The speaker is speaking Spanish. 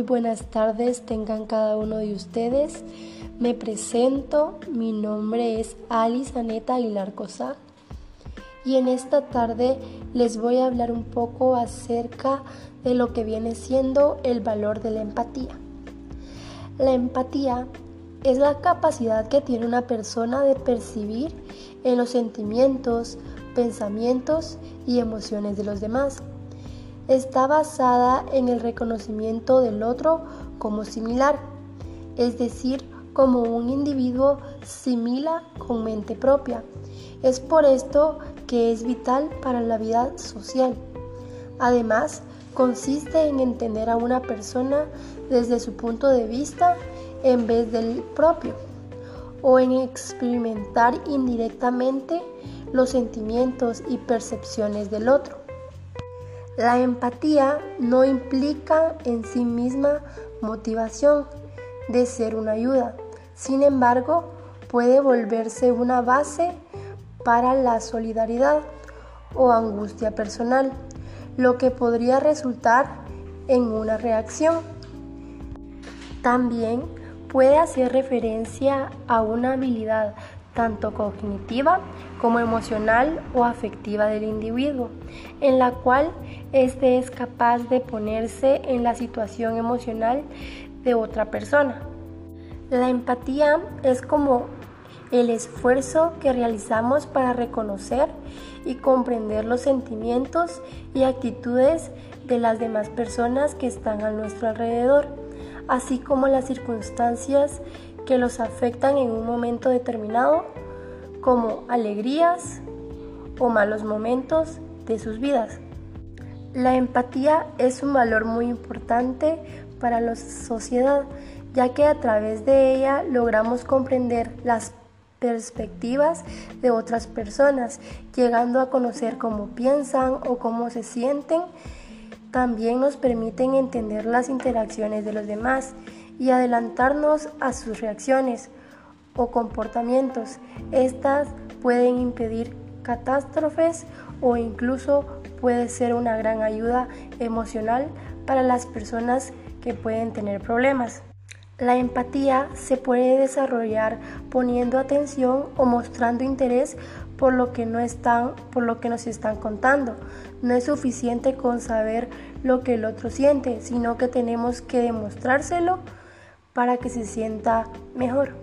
buenas tardes tengan cada uno de ustedes. Me presento, mi nombre es Alice Aneta Aguilar Cosá y en esta tarde les voy a hablar un poco acerca de lo que viene siendo el valor de la empatía. La empatía es la capacidad que tiene una persona de percibir en los sentimientos, pensamientos y emociones de los demás está basada en el reconocimiento del otro como similar, es decir, como un individuo similar con mente propia. Es por esto que es vital para la vida social. Además, consiste en entender a una persona desde su punto de vista en vez del propio, o en experimentar indirectamente los sentimientos y percepciones del otro. La empatía no implica en sí misma motivación de ser una ayuda. Sin embargo, puede volverse una base para la solidaridad o angustia personal, lo que podría resultar en una reacción. También puede hacer referencia a una habilidad tanto cognitiva como emocional o afectiva del individuo, en la cual éste es capaz de ponerse en la situación emocional de otra persona. La empatía es como el esfuerzo que realizamos para reconocer y comprender los sentimientos y actitudes de las demás personas que están a nuestro alrededor, así como las circunstancias que los afectan en un momento determinado, como alegrías o malos momentos de sus vidas. La empatía es un valor muy importante para la sociedad, ya que a través de ella logramos comprender las perspectivas de otras personas, llegando a conocer cómo piensan o cómo se sienten. También nos permiten entender las interacciones de los demás y adelantarnos a sus reacciones o comportamientos. Estas pueden impedir catástrofes o incluso puede ser una gran ayuda emocional para las personas que pueden tener problemas. La empatía se puede desarrollar poniendo atención o mostrando interés por lo que no están, por lo que nos están contando. No es suficiente con saber lo que el otro siente, sino que tenemos que demostrárselo para que se sienta mejor.